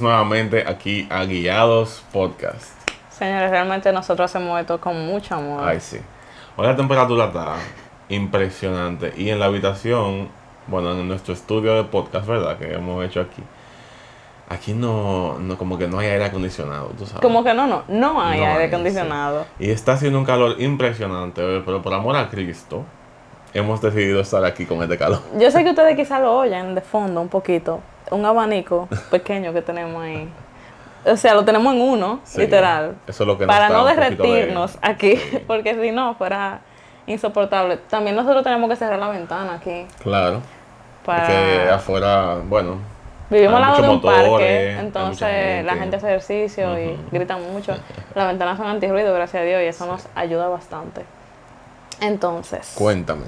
bienvenidos nuevamente aquí a Guiados Podcast. Señores, realmente nosotros hacemos esto con mucho amor. Ay, sí. Hoy la temperatura está impresionante. Y en la habitación, bueno, en nuestro estudio de podcast, ¿verdad? Que hemos hecho aquí. Aquí no, no como que no hay aire acondicionado, tú sabes. Como que no, no, no hay No aire hay, acondicionado. Y está haciendo un calor impresionante, pero por amor a Cristo, hemos decidido estar aquí con este calor. Yo sé que ustedes quizás lo oyen de fondo un poquito. Un abanico pequeño que tenemos ahí. O sea, lo tenemos en uno, Sí, literal. Eso es lo que nos Para no de- derretirnos aquí, Sí. porque si no fuera insoportable. También nosotros tenemos que cerrar la ventana aquí. Claro. Para... Que afuera, bueno, Vivimos al lado de un muchos motores, parque, entonces la gente. hace ejercicio y gritan mucho. Las ventanas son antirruido, gracias a Dios, y eso nos ayuda bastante. Entonces, cuéntame.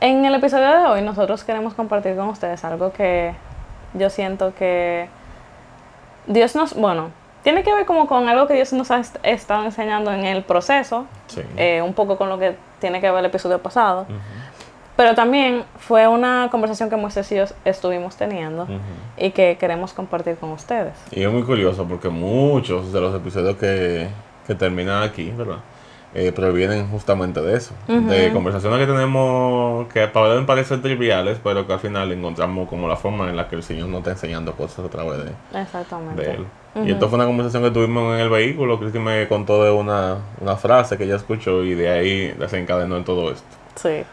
en el episodio de hoy nosotros queremos compartir con ustedes algo que yo siento que Dios nos, bueno, tiene que ver como con algo que Dios nos ha est- estado enseñando en el proceso, Sí. eh, un poco con lo que tiene que ver el episodio pasado, pero también fue una conversación que Moisés y yo estuvimos teniendo y que queremos compartir con ustedes. Y es muy curioso porque muchos de los episodios que, que terminan aquí, ¿verdad? Eh, provienen justamente de eso. De conversaciones que tenemos que pueden parecer triviales, pero que al final encontramos como la forma en la que el Señor nos está enseñando cosas a través de, Exactamente. de Él. Y esto fue una conversación que tuvimos en el vehículo. Cristi me contó de una, una frase que ella escuchó y de ahí desencadenó en todo esto. Sí.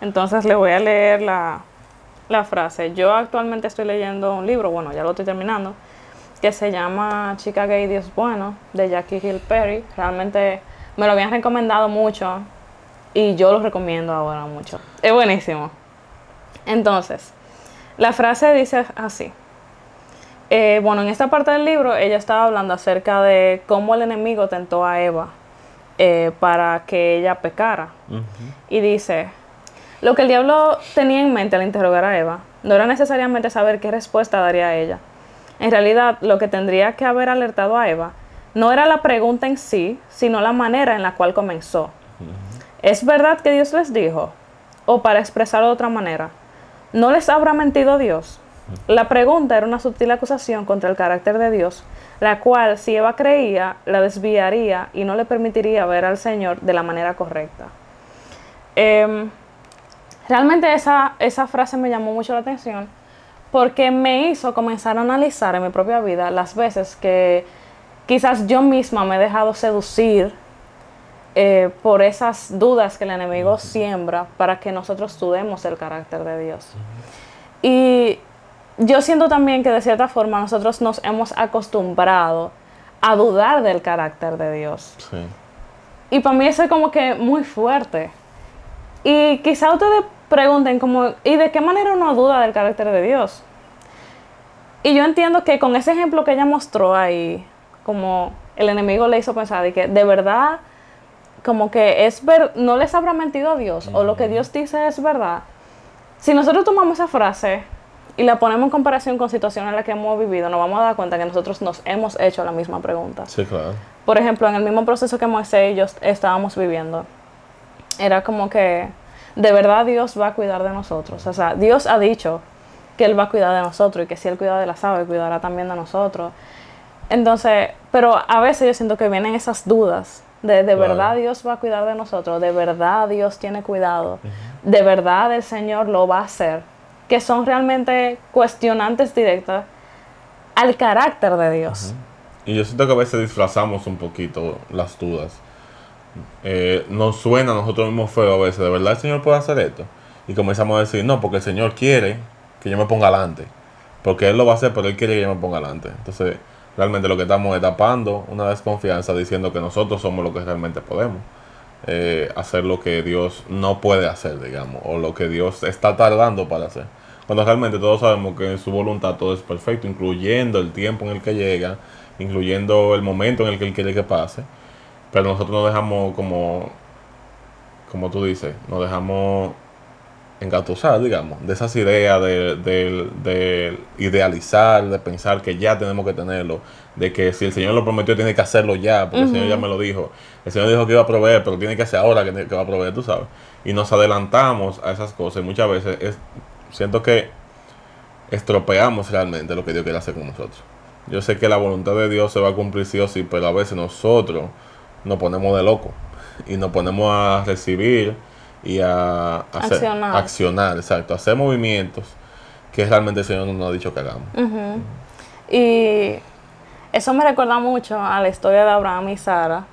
Entonces le voy a leer la, la frase. Yo actualmente estoy leyendo un libro, bueno, ya lo estoy terminando, que se llama Chica Gay Dios Bueno, de Jackie Hill Perry. Realmente me lo habían recomendado mucho y yo lo recomiendo ahora mucho. Es buenísimo. Entonces, la frase dice así. Eh, bueno, en esta parte del libro ella estaba hablando acerca de cómo el enemigo tentó a Eva eh, para que ella pecara. Y dice, lo que el diablo tenía en mente al interrogar a Eva no era necesariamente saber qué respuesta daría a ella. En realidad, lo que tendría que haber alertado a Eva no era la pregunta en sí, sino la manera en la cual comenzó. ¿Es verdad que Dios les dijo? O para expresarlo de otra manera, ¿no les habrá mentido Dios? La pregunta era una sutil acusación contra el carácter de Dios, la cual, si Eva creía, la desviaría y no le permitiría ver al Señor de la manera correcta. Em, realmente esa, esa frase me llamó mucho la atención porque me hizo comenzar a analizar en mi propia vida las veces que quizás yo misma me he dejado seducir eh, por esas dudas que el enemigo siembra para que nosotros dudemos del carácter de Dios. Y yo siento también que de cierta forma nosotros nos hemos acostumbrado a dudar del carácter de Dios. Sí. Y para mí eso es como que muy fuerte. Y quizá ustedes pregunten como, ¿y de qué manera uno duda del carácter de Dios? Y yo entiendo que con ese ejemplo que ella mostró ahí, como el enemigo le hizo pensar de que de verdad, como que es ver, no les habrá mentido a Dios, o lo que Dios dice es verdad. Si nosotros tomamos esa frase y la ponemos en comparación con situaciones en las que hemos vivido, nos vamos a dar cuenta que nosotros nos hemos hecho la misma pregunta Sí, claro. por ejemplo, en el mismo proceso que Moisés y yo estábamos viviendo, era como que de verdad Dios va a cuidar de nosotros. O sea, Dios ha dicho que Él va a cuidar de nosotros y que si Él cuida de las aves, cuidará también de nosotros. Entonces, pero a veces yo siento que vienen esas dudas de de Claro. verdad Dios va a cuidar de nosotros, de verdad Dios tiene cuidado, de verdad el Señor lo va a hacer, que son realmente cuestionantes directas al carácter de Dios. Y yo siento que a veces disfrazamos un poquito las dudas. Eh, nos suena a nosotros mismos feo a veces, ¿de verdad el Señor puede hacer esto? Y comenzamos a decir, no, porque el Señor quiere que yo me ponga adelante. Porque Él lo va a hacer, pero Él quiere que yo me ponga adelante. Entonces, realmente lo que estamos es tapando una desconfianza diciendo que nosotros somos lo que realmente podemos. eh, hacer lo que Dios no puede hacer, digamos, o lo que Dios está tardando para hacer. Cuando realmente todos sabemos que en su voluntad todo es perfecto, incluyendo el tiempo en el que llega, incluyendo el momento en el que Él quiere que pase. Pero nosotros nos dejamos como, como tú dices, nos dejamos engatusar, digamos, de esas ideas de, de- de idealizar, de pensar que ya tenemos que tenerlo, de que si el Señor lo prometió tiene que hacerlo ya, porque el Señor ya me lo dijo. El Señor dijo que iba a proveer, pero tiene que hacer ahora que, que va a proveer, tú sabes. Y nos adelantamos a esas cosas y muchas veces es, siento que estropeamos realmente lo que Dios quiere hacer con nosotros. Yo sé que la voluntad de Dios se va a cumplir sí o sí, pero a veces nosotros nos ponemos de loco y nos ponemos a recibir y a, hacer- Accionar. accionar, exacto, hacer movimientos que realmente el Señor no nos ha dicho que hagamos. Y eso me recuerda mucho a la historia de Abraham y Sara,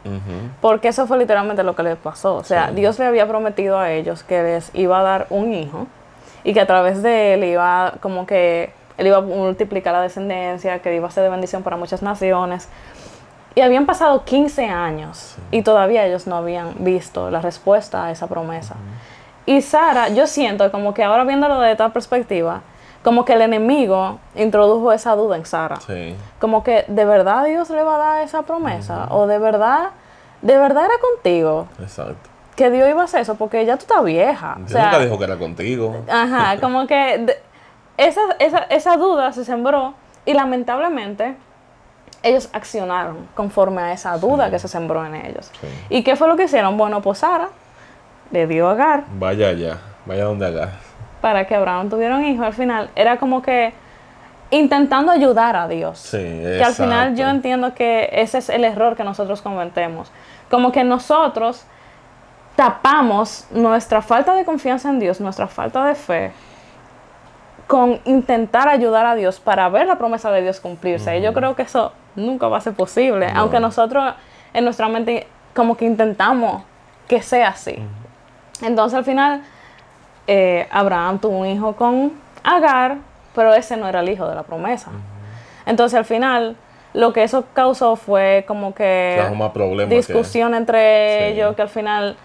porque eso fue literalmente lo que les pasó. O sea, Sí. Dios le había prometido a ellos que les iba a dar un hijo y que a través de él iba como que él iba a multiplicar la descendencia, que iba a ser de bendición para muchas naciones. Y habían pasado 15 años y todavía ellos no habían visto la respuesta a esa promesa. Y Sara, yo siento como que ahora viéndolo de esta perspectiva, como que el enemigo introdujo esa duda en Sara. Sí, Como que de verdad Dios le va a dar esa promesa o de verdad, de verdad era contigo exacto. que Dios iba a hacer eso porque ya tú estás vieja. O Dios sea, nunca dijo que era contigo. Ajá, como que de- esa, esa, esa duda se sembró y lamentablemente ellos accionaron conforme a esa duda que se sembró en ellos. Sí. ¿Y qué fue lo que hicieron? Bueno, pues Sara le dio a Agar Vaya allá, vaya donde haga. para que Abraham tuviera un hijo. Al final era como que intentando ayudar a Dios. Sí, Que al final yo entiendo que ese es el error que nosotros cometemos. Como que nosotros tapamos nuestra falta de confianza en Dios, nuestra falta de fe, con intentar ayudar a Dios para ver la promesa de Dios cumplirse. Y yo creo que eso nunca va a ser posible, No. aunque nosotros en nuestra mente como que intentamos que sea así. Entonces al final eh, Abraham tuvo un hijo con Agar, pero ese no era el hijo de la promesa. Entonces al final lo que eso causó fue como que Trajo más problemas que- discusión entre Sí. ellos, que al final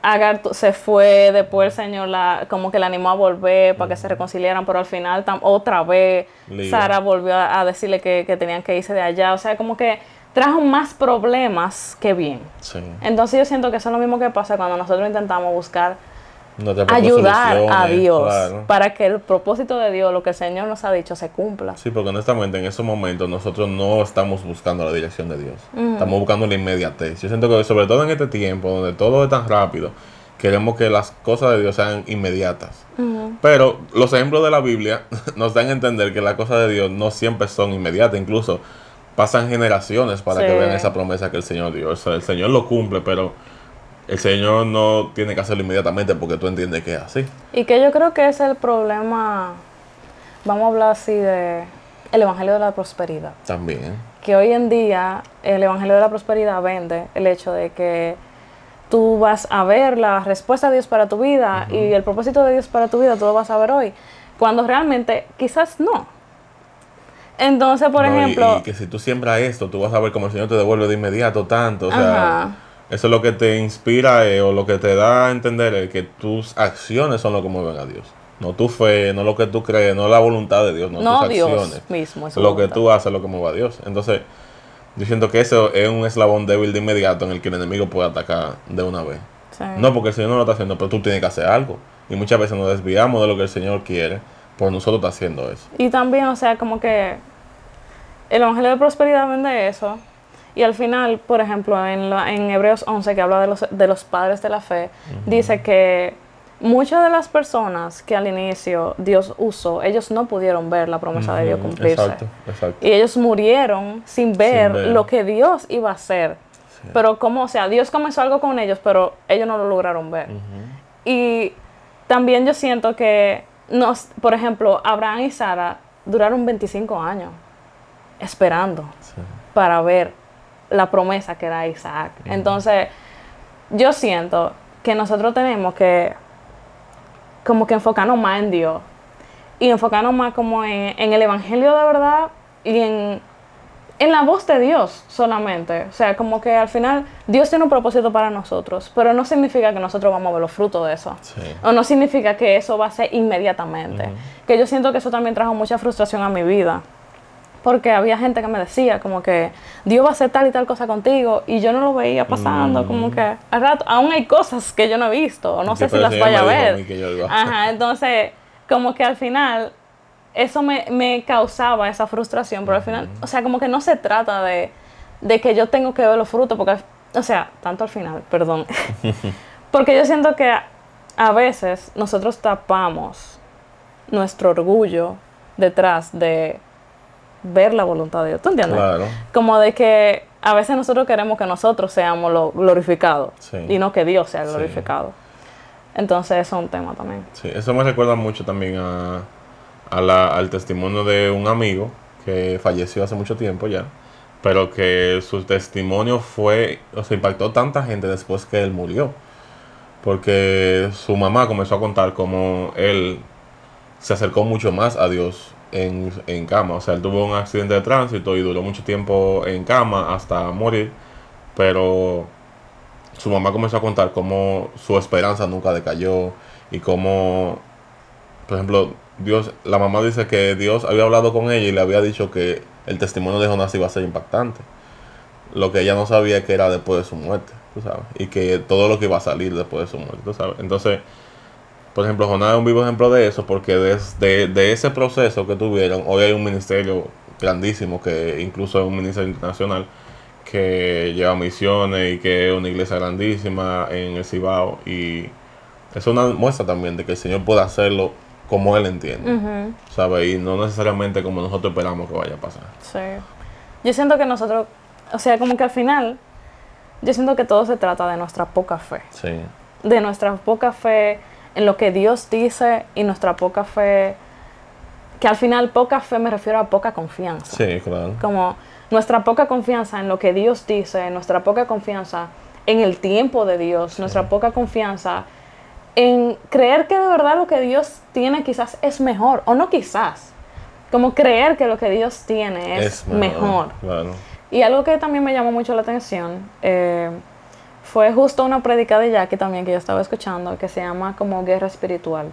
Agar se fue, después el Señor la, como que la animó a volver para que se reconciliaran, pero al final tam- otra vez. Sara volvió a, a decirle que, que tenían que irse de allá, o sea, como que trajo más problemas que bien. Sí. Entonces yo siento que eso es lo mismo que pasa cuando nosotros intentamos buscar Ayudar a Dios claro. para que el propósito de Dios, lo que el Señor nos ha dicho, se cumpla. Sí, porque honestamente en esos momentos nosotros no estamos buscando la dirección de Dios. Estamos buscando la inmediatez. Yo siento que sobre todo en este tiempo donde todo es tan rápido, queremos que las cosas de Dios sean inmediatas. Pero los ejemplos de la Biblia nos dan a entender que las cosas de Dios no siempre son inmediatas. Incluso pasan generaciones para que vean esa promesa que el Señor dio. O sea, el Señor lo cumple, pero el Señor no tiene que hacerlo inmediatamente porque tú entiendes que es así. Y que yo creo que es el problema, vamos a hablar así de el Evangelio de la Prosperidad. También. Que hoy en día el Evangelio de la Prosperidad vende el hecho de que tú vas a ver la respuesta de Dios para tu vida y el propósito de Dios para tu vida, tú lo vas a ver hoy. Cuando realmente quizás no. Entonces, por No, y- ejemplo... Y, que si tú siembras esto, tú vas a ver cómo el Señor te devuelve de inmediato tanto. O sea, Ajá. Eso es lo que te inspira eh, o lo que te da a entender es que tus acciones son lo que mueven a Dios. No tu fe, no lo que tú crees, no la voluntad de Dios, no, no tus Dios acciones. mismo. es Lo que tú haces es lo que mueve a Dios. Entonces, yo siento que eso es un eslabón débil de inmediato en el que el enemigo puede atacar de una vez. Sí. No porque el Señor no lo está haciendo, pero tú tienes que hacer algo. Y muchas veces nos desviamos de lo que el Señor quiere por nosotros estar haciendo eso. Y también, o sea, como que el Evangelio de Prosperidad vende eso. Y al final, por ejemplo, en, la- en Hebreos 11, que habla de los, de los padres de la fe, dice que muchas de las personas que al inicio Dios usó, ellos no pudieron ver la promesa de Dios cumplirse. Exacto, exacto. Y ellos murieron sin ver, ver. lo que Dios iba a hacer. Sí. Pero como, o sea, Dios comenzó algo con ellos, pero ellos no lo lograron ver. Y también yo siento que, nos, por ejemplo, Abraham y Sara duraron 25 años esperando Sí. para ver la promesa que era Isaac. Entonces, yo siento que nosotros tenemos que como que enfocarnos más en Dios y enfocarnos más como en, en el Evangelio de verdad y en, en la voz de Dios solamente. O sea, como que al final Dios tiene un propósito para nosotros, pero no significa que nosotros vamos a ver los frutos de eso. Sí. O no significa que eso va a ser inmediatamente. Que yo siento que eso también trajo mucha frustración a mi vida. Porque había gente que me decía como que Dios va a hacer tal y tal cosa contigo y yo no lo veía pasando, como que al rato, aún hay cosas que yo no he visto o no sé si las vaya a ver. Ajá, entonces como que al final eso me, me causaba esa frustración, pero al final, o sea, como que no se trata de, de que yo tengo que ver los frutos, porque, o sea, tanto al final, perdón, porque yo siento que a, a veces nosotros tapamos nuestro orgullo detrás de ver la voluntad de Dios. ¿Tú entiendes? Claro. Como de que a veces nosotros queremos que nosotros seamos glorificados Sí. y no que Dios sea Sí. glorificado. Entonces eso es un tema también. Sí, eso me recuerda mucho también a, a la- al testimonio de un amigo que falleció hace mucho tiempo ya, pero que su testimonio fue, o sea, impactó tanta gente después que él murió, porque su mamá comenzó a contar cómo él se acercó mucho más a Dios en, en cama, o sea, él tuvo un accidente de tránsito y duró mucho tiempo en cama hasta morir, pero su mamá comenzó a contar cómo su esperanza nunca decayó y cómo, por ejemplo, Dios, la mamá dice que Dios había hablado con ella y le había dicho que el testimonio de Jonás iba a ser impactante. Lo que ella no sabía que era después de su muerte, sabes, y que todo lo que iba a salir después de su muerte, sabes. Entonces, por ejemplo, Jonás es un vivo ejemplo de eso, porque desde de ese proceso que tuvieron, hoy hay un ministerio grandísimo, que incluso es un ministerio internacional, que lleva misiones y que es una iglesia grandísima en el Cibao. Y es una muestra también de que el Señor puede hacerlo como Él entiende, ¿sabes? Y no necesariamente como nosotros esperamos que vaya a pasar. Sí. Yo siento que nosotros, o sea, como que al final, yo siento que todo se trata de nuestra poca fe. Sí, De nuestra poca fe en lo que Dios dice y nuestra poca fe, que al final poca fe me refiero a poca confianza. sí, claro. Como nuestra poca confianza en lo que Dios dice, nuestra poca confianza en el tiempo de Dios, nuestra poca confianza en creer que de verdad lo que Dios tiene quizás es mejor, o no quizás, como creer que lo que Dios tiene es, mejor. Claro. Y algo que también me llamó mucho la atención eh, fue justo una prédica de Jackie también que yo estaba escuchando, que se llama como Guerra Espiritual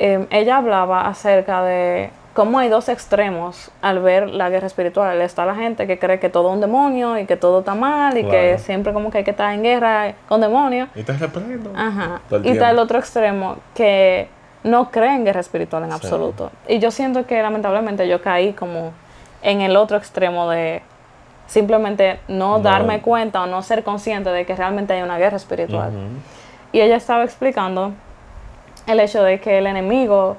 eh, ella hablaba acerca de cómo hay dos extremos al ver la guerra espiritual. Está la gente que cree que todo es un demonio y que todo está mal y que siempre como que hay que estar en guerra con demonios. Y reprendo. Ajá. Y está el otro extremo que no cree en guerra espiritual en Sí. absoluto. Y yo siento que lamentablemente yo caí como en el otro extremo de simplemente no, No. darme cuenta o no ser consciente de que realmente hay una guerra espiritual. Y ella estaba explicando el hecho de que el enemigo,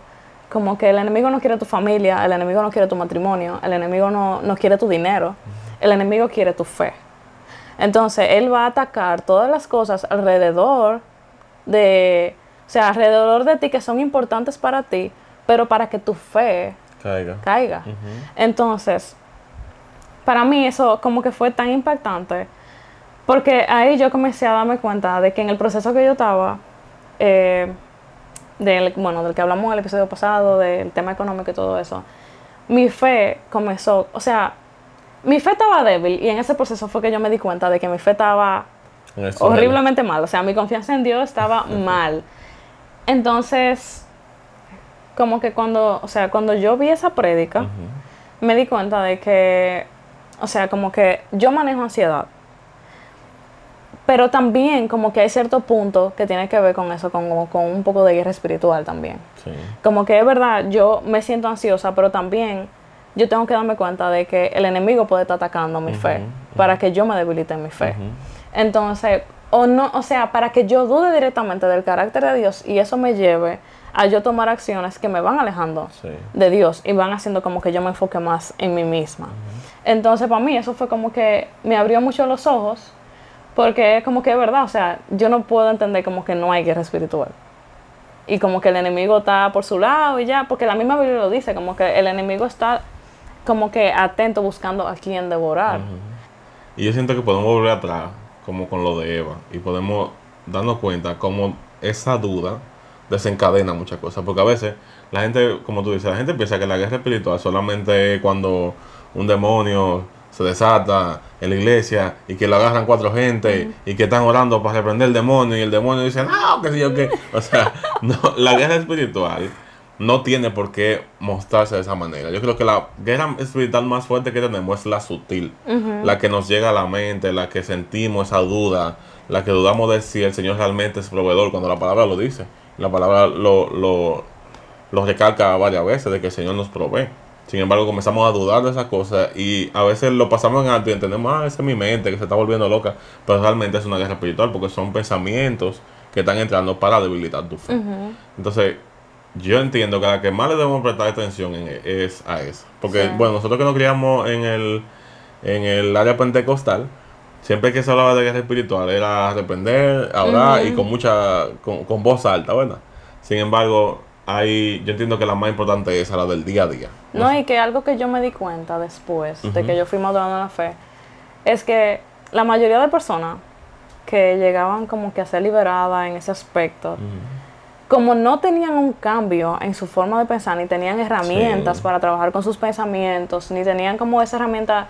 como que el enemigo no quiere tu familia, el enemigo no quiere tu matrimonio, el enemigo no, no quiere tu dinero, el enemigo quiere tu fe. Entonces, él va a atacar todas las cosas alrededor de, o sea, alrededor de ti que son importantes para ti, pero para que tu fe Caiga. caiga. Entonces, para mí eso como que fue tan impactante, porque ahí yo comencé a darme cuenta de que en el proceso que yo estaba, eh, del, bueno, del que hablamos en el episodio pasado, del tema económico y todo eso, mi fe comenzó, o sea, mi fe estaba débil y en ese proceso fue que yo me di cuenta de que mi fe estaba horriblemente mal, o sea, mi confianza en Dios estaba mal. Entonces, como que cuando, o sea, cuando yo vi esa prédica, Ujú. me di cuenta de que, o sea, como que yo manejo ansiedad. Pero también como que hay cierto punto que tiene que ver con eso, con, con un poco de guerra espiritual también. Sí. Como que es verdad, yo me siento ansiosa, pero también yo tengo que darme cuenta de que el enemigo puede estar atacando mi fe para que yo me debilite en mi fe. Entonces, o no, o sea, para que yo dude directamente del carácter de Dios y eso me lleve a yo tomar acciones que me van alejando Sí. de Dios y van haciendo como que yo me enfoque más en mí misma. Entonces, para mí eso fue como que me abrió mucho los ojos porque es como que es verdad, o sea, yo no puedo entender como que no hay guerra espiritual. Y como que el enemigo está por su lado y ya, porque la misma Biblia lo dice, como que el enemigo está como que atento buscando a quien devorar. Y yo siento que podemos volver atrás, como con lo de Eva, y podemos darnos cuenta cómo esa duda desencadena muchas cosas. Porque a veces la gente, como tú dices, la gente piensa que la guerra espiritual solamente cuando un demonio se desata en la iglesia y que lo agarran cuatro gente y que están orando para reprender el demonio y el demonio dice, no, que sé yo qué. O sea, no, la guerra espiritual no tiene por qué mostrarse de esa manera. Yo creo que la guerra espiritual más fuerte que tenemos es la sutil, la que nos llega a la mente, la que sentimos esa duda, la que dudamos de si el Señor realmente es proveedor, cuando la palabra lo dice. La palabra lo, lo, lo recalca varias veces de que el Señor nos provee. Sin embargo, comenzamos a dudar de esas cosas y a veces lo pasamos en alto y entendemos, ah, esa es mi mente que se está volviendo loca, pero realmente es una guerra espiritual porque son pensamientos que están entrando para debilitar tu fe. Entonces, yo entiendo que la que más le debemos prestar atención en- es a esa. Porque, Sí. bueno, nosotros que nos criamos en el, en el área pentecostal, siempre que se hablaba de guerra espiritual era arrepender, orar y con mucha, con, con voz alta, ¿verdad? Sin embargo, hay, yo entiendo que la más importante es la del día a día. No, y que algo que yo me di cuenta después de que yo fui madurando en la fe es que la mayoría de personas que llegaban como que a ser liberadas en ese aspecto, como no tenían un cambio en su forma de pensar, ni tenían herramientas Sí. para trabajar con sus pensamientos, ni tenían como esa herramienta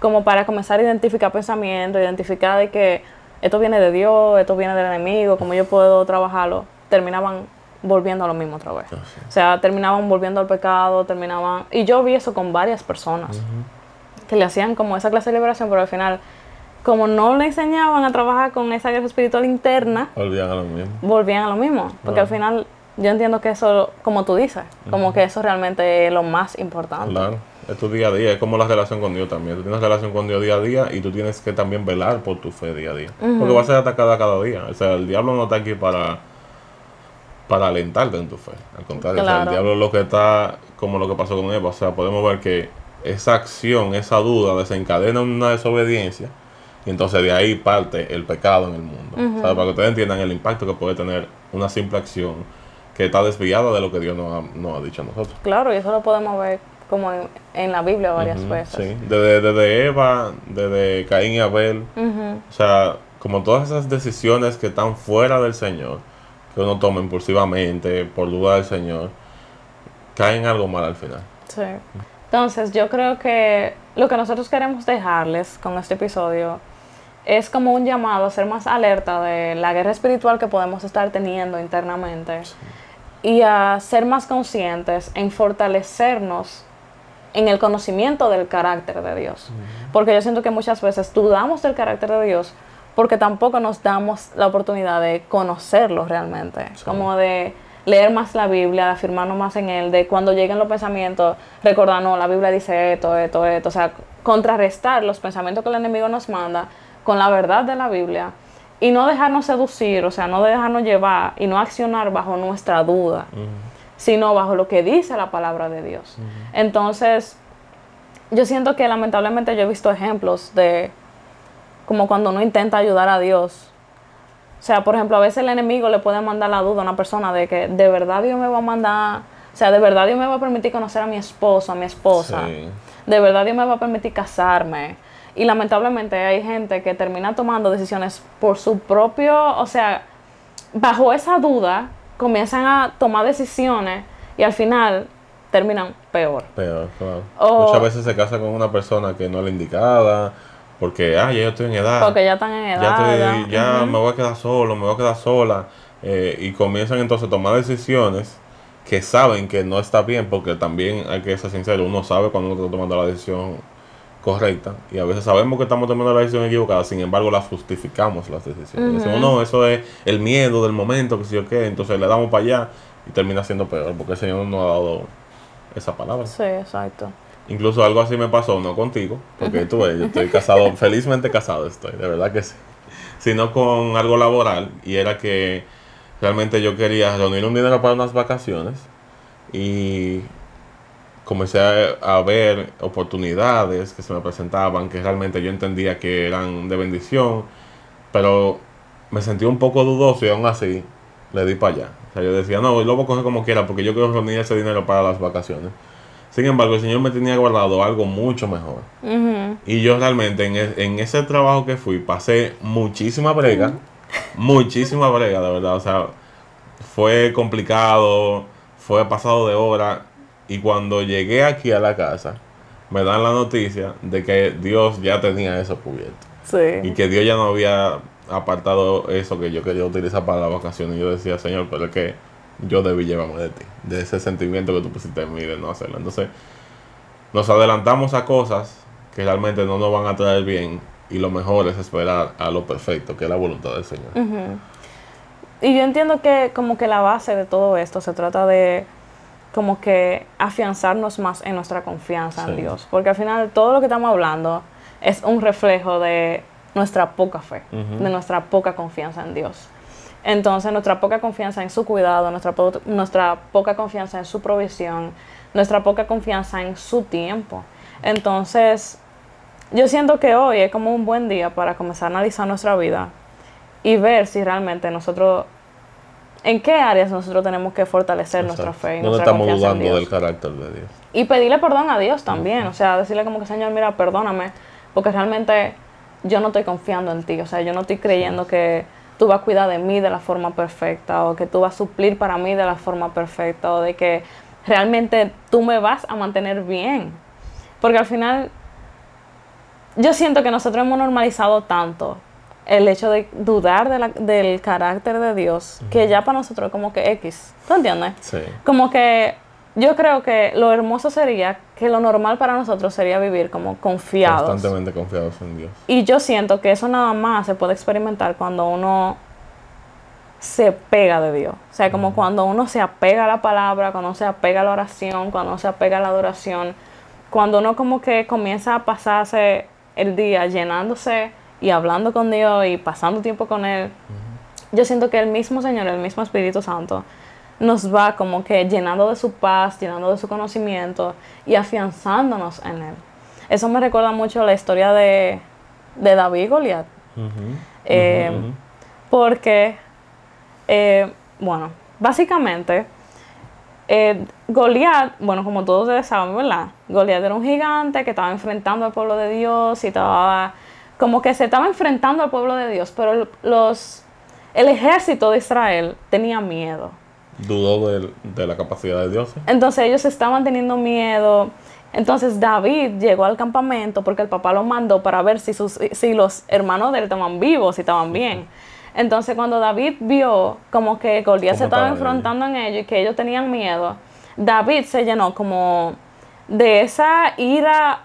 como para comenzar a identificar pensamientos, identificar de que esto viene de Dios, esto viene del enemigo, cómo yo puedo trabajarlo, terminaban volviendo a lo mismo otra vez. Ah, O sea, terminaban volviendo al pecado, terminaban... Y yo vi eso con varias personas, que le hacían como esa clase de liberación, pero al final, como no le enseñaban a trabajar con esa guerra espiritual interna, Olvidan a lo mismo. volvían a lo mismo. Porque al final, yo entiendo que eso, como tú dices, como que eso realmente es lo más importante. Claro, es tu día a día, es como la relación con Dios también. Tú tienes relación con Dios día a día y tú tienes que también velar por tu fe día a día. Porque vas a ser atacada cada día. O sea, el diablo no está aquí para, para alentarte en tu fe. Al contrario, o sea, el diablo lo que está como lo que pasó con Eva. O sea, podemos ver que esa acción, esa duda desencadena una desobediencia y entonces de ahí parte el pecado en el mundo. O sea, para que ustedes entiendan el impacto que puede tener una simple acción que está desviada de lo que Dios nos ha, nos ha dicho a nosotros. Claro, y eso lo podemos ver como en, en la Biblia varias veces. Sí, desde, desde Eva, desde Caín y Abel, o sea, como todas esas decisiones que están fuera del Señor, que uno toma impulsivamente por duda del Señor, caen algo mal al final. Sí. Entonces, yo creo que lo que nosotros queremos dejarles con este episodio es como un llamado a ser más alerta de la guerra espiritual que podemos estar teniendo internamente y a ser más conscientes en fortalecernos en el conocimiento del carácter de Dios. Porque yo siento que muchas veces dudamos del carácter de Dios porque tampoco nos damos la oportunidad de conocerlo realmente. Como de leer más la Biblia, de afirmarnos más en él, de cuando lleguen los pensamientos, recordar, no, la Biblia dice esto, esto, esto. O sea, contrarrestar los pensamientos que el enemigo nos manda con la verdad de la Biblia y no dejarnos seducir, o sea, no dejarnos llevar y no accionar bajo nuestra duda sino bajo lo que dice la palabra de Dios. Entonces, yo siento que lamentablemente yo he visto ejemplos de como cuando uno intenta ayudar a Dios. O sea, por ejemplo, a veces el enemigo le puede mandar la duda a una persona de que de verdad Dios me va a mandar, o sea, de verdad Dios me va a permitir conocer a mi esposo, a mi esposa. Sí. De verdad Dios me va a permitir casarme. Y lamentablemente hay gente que termina tomando decisiones por su propio, o sea, bajo esa duda comienzan a tomar decisiones y al final terminan peor. Peor, claro. O- Muchas veces se casa con una persona que no es la indicada, porque, ah, ya yo estoy en edad. Porque ya están en edad. ya, ya. estoy- ya me voy a quedar solo, me voy a quedar sola. eh, y comienzan entonces a tomar decisiones que saben que no está bien, porque también hay que ser sincero, uno sabe cuando uno está tomando la decisión correcta y a veces sabemos que estamos tomando la decisión equivocada, sin embargo las justificamos las decisiones. Decimos, no, eso es el miedo del momento, que si yo qué, entonces le damos para allá y termina siendo peor, porque el Señor no ha dado esa palabra. Sí, exacto. Incluso algo así me pasó, no contigo, porque tú ves, yo estoy casado, felizmente casado estoy, de verdad que sí. Sino con algo laboral, y era que realmente yo quería reunir un dinero para unas vacaciones y comencé a, a ver oportunidades que se me presentaban, que realmente yo entendía que eran de bendición, pero me sentí un poco dudoso y aún así le di para allá. O sea, yo decía, no, lo voy a coger como quiera porque yo quiero reunir ese dinero para las vacaciones. Sin embargo, el Señor me tenía guardado algo mucho mejor. Y yo realmente en, en ese trabajo que fui pasé muchísima brega, muchísima brega, de verdad. O sea, fue complicado, fue pasado de hora. Y cuando llegué aquí a la casa, me dan la noticia de que Dios ya tenía eso cubierto. Y Sí. que Dios ya no había apartado eso que yo quería utilizar para las vacaciones. Y yo decía, Señor, pero es que yo debí llevarme de ti, de ese sentimiento que tú pusiste en mí de no hacerlo. Entonces, nos adelantamos a cosas que realmente no nos van a traer bien. Y lo mejor es esperar a lo perfecto, que es la voluntad del Señor. Y yo entiendo que como que la base de todo esto se trata de como que afianzarnos más en nuestra confianza en. Dios. Porque al final todo lo que estamos hablando es un reflejo de nuestra poca fe, de nuestra poca confianza en Dios. Entonces nuestra poca confianza en su cuidado, nuestra, po- nuestra poca confianza en su provisión, nuestra poca confianza en su tiempo. Entonces, yo siento que hoy es como un buen día para comenzar a analizar nuestra vida y ver si realmente nosotros, en qué áreas nosotros tenemos que fortalecer nuestra fe y ¿Dónde nuestra estamos confianza en Dios. del carácter de Dios? Y pedirle perdón a Dios también, o sea, decirle como que, Señor, mira, perdóname, porque realmente yo no estoy confiando en ti, o sea, yo no estoy creyendo que tú vas a cuidar de mí de la forma perfecta, o que tú vas a suplir para mí de la forma perfecta, o de que realmente tú me vas a mantener bien. Porque al final, yo siento que nosotros hemos normalizado tanto el hecho de dudar de la- del carácter de Dios, que ya para nosotros es como que X, ¿tú entiendes? Sí. como que yo creo que lo hermoso sería que lo normal para nosotros sería vivir como confiados. Constantemente confiados en Dios. Y yo siento que eso nada más se puede experimentar cuando uno se pega de Dios. O sea, como cuando uno se apega a la palabra, cuando uno se apega a la oración, cuando uno se apega a la adoración, cuando uno como que comienza a pasarse el día llenándose y hablando con Dios y pasando tiempo con Él. Yo siento que el mismo Señor, el mismo Espíritu Santo, nos va como que llenando de su paz, llenando de su conocimiento y afianzándonos en Él. Eso me recuerda mucho la historia de, de David y Goliat. Eh. Porque, eh, bueno, básicamente, eh, Goliat, bueno, como todos ustedes saben, ¿verdad? Goliat era un gigante que estaba enfrentando al pueblo de Dios y estaba, como que se estaba enfrentando al pueblo de Dios, pero los, el ejército de Israel tenía miedo. Dudó de la capacidad de Dios. Entonces ellos estaban teniendo miedo. Entonces David llegó al campamento porque el papá lo mandó para ver si, sus, si los hermanos de él estaban vivos, si estaban bien. Entonces cuando David vio como que Goliat se ¿Cómo estaba enfrentando en ellos y que ellos tenían miedo, David se llenó como de esa ira,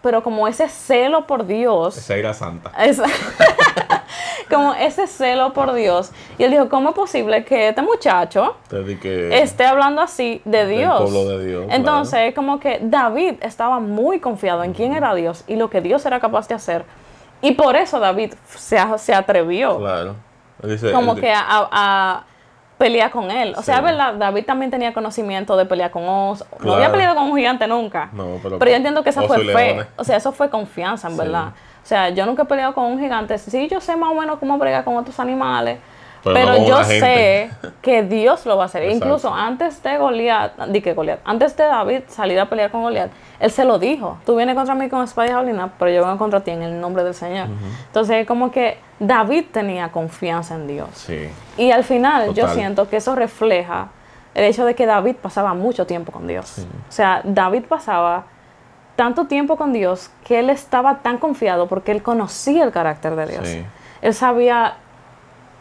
pero como ese celo por Dios. Esa ira santa. Esa- como ese celo por Dios. Y él dijo, ¿cómo es posible que este muchacho que esté hablando así de Dios. de Dios, Entonces, como que David estaba muy confiado en quién era Dios y lo que Dios era capaz de hacer. Y por eso David se, se atrevió Claro. Dice, como que a, a- con él. O sea, Sí. es verdad, David también tenía conocimiento de pelear con osos. No Claro. había peleado con un gigante nunca. No, pero pero yo entiendo que esa fue fe. O sea, eso fue confianza, en Sí. verdad. O sea, yo nunca he peleado con un gigante. Sí, yo sé más o menos cómo bregar con otros animales. Pero Pero, no con yo sé que Dios lo va a hacer. Exacto. Incluso antes de Goliat, di que Goliat, antes de David salir a pelear con Goliat, él se lo dijo. Tú vienes contra mí con espada y jabalina, pero yo vengo contra ti en el nombre del Señor. Entonces, como que David tenía confianza en Dios. Sí. Y al final yo siento que eso refleja el hecho de que David pasaba mucho tiempo con Dios. O sea, David pasaba tanto tiempo con Dios que él estaba tan confiado porque él conocía el carácter de Dios. Sí. Él sabía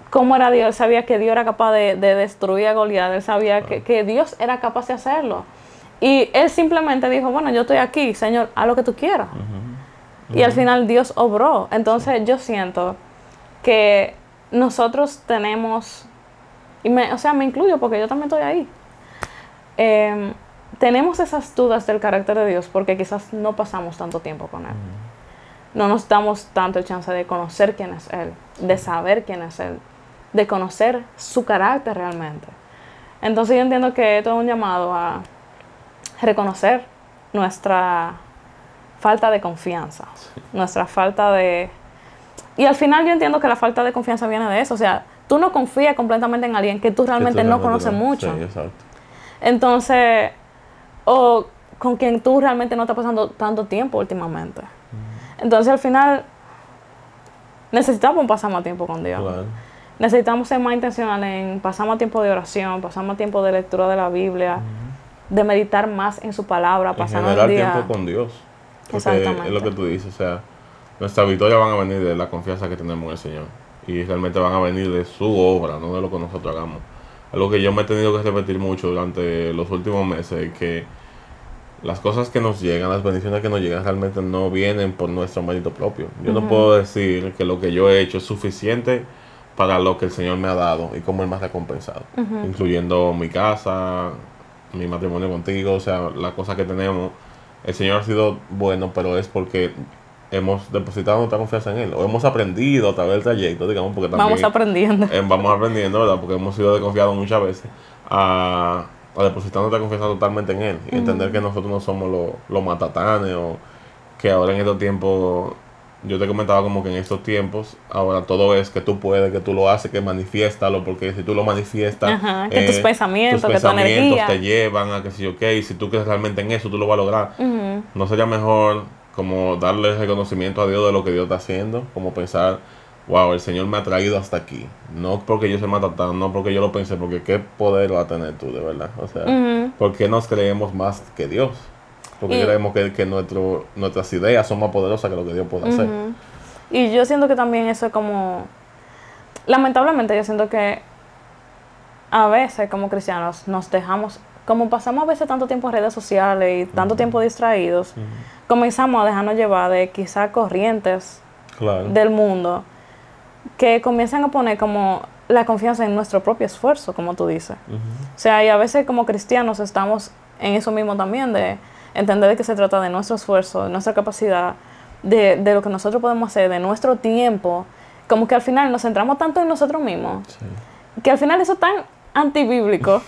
cómo era Dios, él sabía que Dios era capaz de, de destruir a Goliat, él sabía que, que Dios era capaz de hacerlo. Y él simplemente dijo, bueno, yo estoy aquí, Señor, haz lo que tú quieras. Y al final Dios obró. Entonces yo siento que nosotros tenemos, y me, o sea, me incluyo porque yo también estoy ahí, Em, tenemos esas dudas del carácter de Dios porque quizás no pasamos tanto tiempo con Él. No nos damos tanto el chance de conocer quién es Él, de saber quién es Él, de conocer su carácter realmente. Entonces yo entiendo que esto es un llamado a reconocer nuestra falta de confianza, nuestra falta de... Y al final yo entiendo que la falta de confianza viene de eso, o sea, tú no confías completamente en alguien que tú realmente Que tú no conoces mucho. Sí, exacto. Entonces, o con quien tú realmente no estás pasando tanto tiempo últimamente. Entonces, al final, necesitamos pasar más tiempo con Dios. Claro. Necesitamos ser más intencionales en pasar más tiempo de oración, pasar más tiempo de lectura de la Biblia, de meditar más en su palabra, pasar día. tiempo con Dios. Porque Exactamente. es lo que tú dices, o sea, nuestras victorias van a venir de la confianza que tenemos en el Señor. Y realmente van a venir de su obra, no de lo que nosotros hagamos. Algo que yo me he tenido que repetir mucho durante los últimos meses es que las cosas que nos llegan, las bendiciones que nos llegan, realmente no vienen por nuestro mérito propio. Yo no puedo decir que lo que yo he hecho es suficiente para lo que el Señor me ha dado y cómo Él me ha recompensado, incluyendo mi casa, mi matrimonio contigo, o sea, las cosas que tenemos. El Señor ha sido bueno, pero es porque hemos depositado nuestra confianza en Él, o hemos aprendido a través del trayecto, digamos, porque también... Vamos aprendiendo. eh, vamos aprendiendo, ¿verdad? Porque hemos sido desconfiados muchas veces a, a depositar nuestra confianza totalmente en Él y entender que nosotros no somos los los matatanes o que ahora en estos tiempos, yo te comentaba como que en estos tiempos, ahora todo es que tú puedes, que tú lo haces, que manifiéstalo, porque si tú lo manifiestas, Ajá, que tus pensamientos, tus que tu pensamientos energía. te llevan a que si, ok, si tú crees realmente en eso, tú lo vas a lograr. ¿No sería mejor como darle reconocimiento a Dios de lo que Dios está haciendo? Como pensar, wow, el Señor me ha traído hasta aquí. No porque yo se matatán, no porque yo lo pensé, porque qué poder va a tener tú, de verdad. O sea, Ujú. ¿por qué nos creemos más que Dios? Porque Y- creemos que, que nuestro, nuestras ideas son más poderosas que lo que Dios puede hacer. Y yo siento que también eso es como. Lamentablemente, yo siento que a veces, como cristianos, nos dejamos. Como pasamos a veces tanto tiempo en redes sociales y tanto tiempo distraídos, comenzamos a dejarnos llevar de quizás corrientes Claro. del mundo que comienzan a poner como la confianza en nuestro propio esfuerzo, como tú dices. O sea, y a veces como cristianos estamos en eso mismo también, de entender de que se trata de nuestro esfuerzo, de nuestra capacidad, de, de lo que nosotros podemos hacer, de nuestro tiempo, como que al final nos centramos tanto en nosotros mismos, Sí. que al final eso es tan antibíblico.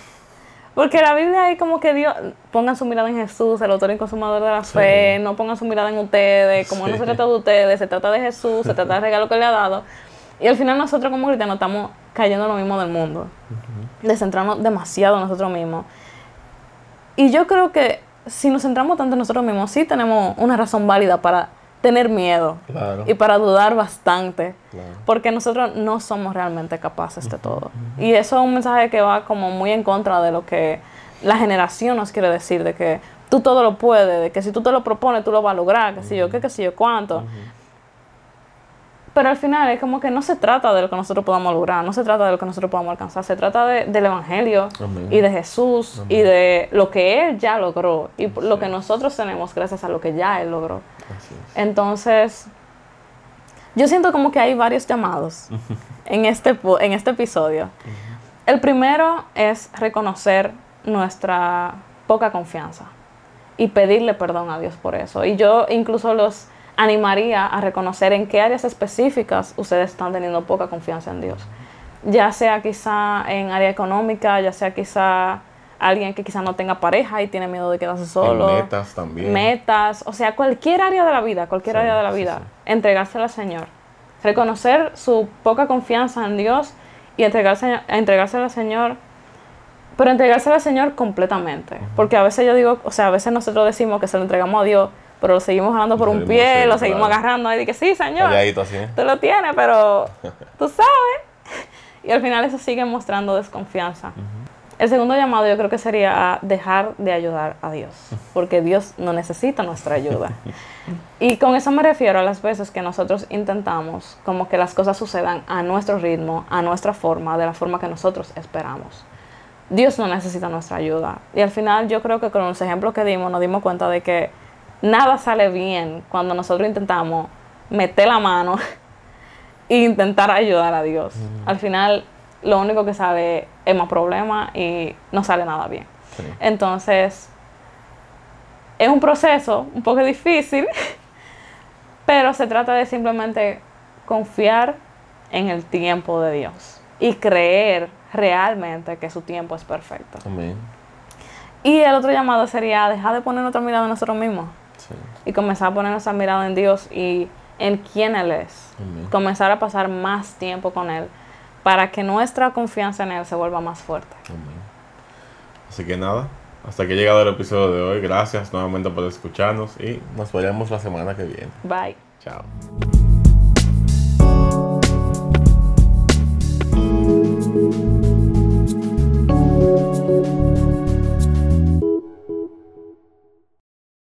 Porque la Biblia es como que Dios, pongan su mirada en Jesús, el autor y consumador de la Sí. fe, no pongan su mirada en ustedes, como no se trata de ustedes, se trata de Jesús, se trata del regalo que le ha dado. Y al final nosotros como cristianos estamos cayendo en lo mismo del mundo, de centrarnos demasiado en nosotros mismos. Y yo creo que si nos centramos tanto en nosotros mismos, sí tenemos una razón válida para tener miedo Claro. y para dudar bastante. claro. Porque nosotros no somos realmente capaces de todo. Y eso es un mensaje que va como muy en contra de lo que la generación nos quiere decir, de que tú todo lo puedes, de que si tú te lo propones, tú lo vas a lograr, que si yo qué, que si yo cuánto. Pero al final es como que no se trata de lo que nosotros podamos lograr, no se trata de lo que nosotros podamos alcanzar, se trata de- del Evangelio Amén. y de Jesús y de lo que Él ya logró y lo que nosotros tenemos gracias a lo que ya Él logró. Entonces, yo siento como que hay varios llamados en este, en este episodio. El primero es reconocer nuestra poca confianza y pedirle perdón a Dios por eso. Y yo incluso los animaría a reconocer en qué áreas específicas ustedes están teniendo poca confianza en Dios. Ya sea quizá en área económica, ya sea quizá alguien que quizá no tenga pareja y tiene miedo de quedarse solo En metas también. metas, o sea, cualquier área de la vida, cualquier Sí, área de la vida, sí. entregársela al Señor. Reconocer su poca confianza en Dios y entregarse, entregársela al Señor, pero entregársela al Señor completamente. Porque a veces yo digo, o sea, a veces nosotros decimos que se lo entregamos a Dios, pero lo seguimos jalando por un pie, lo seguimos agarrando de que sí, Señor, así. ¿eh? tú lo tienes, pero tú sabes. Y al final eso sigue mostrando desconfianza. El segundo llamado yo creo que sería a dejar de ayudar a Dios, porque Dios no necesita nuestra ayuda. Y con eso me refiero a las veces que nosotros intentamos como que las cosas sucedan a nuestro ritmo, a nuestra forma, de la forma que nosotros esperamos. Dios no necesita nuestra ayuda. Y al final yo creo que con los ejemplos que dimos nos dimos cuenta de que nada sale bien cuando nosotros intentamos meter la mano e intentar ayudar a Dios. Al final lo único que sale es más problema y no sale nada bien. Sí. Entonces, es un proceso un poco difícil, pero se trata de simplemente confiar en el tiempo de Dios y creer realmente que su tiempo es perfecto. Amén. Y el otro llamado sería dejar de poner nuestra mirada en nosotros mismos Sí. y comenzar a poner nuestra mirada en Dios y en quién Él es. Amén. Comenzar a pasar más tiempo con Él para que nuestra confianza en Él se vuelva más fuerte. Amén. Así que nada, hasta que ha llegado el episodio de hoy. Gracias nuevamente por escucharnos y nos veremos la semana que viene. Bye. Chao.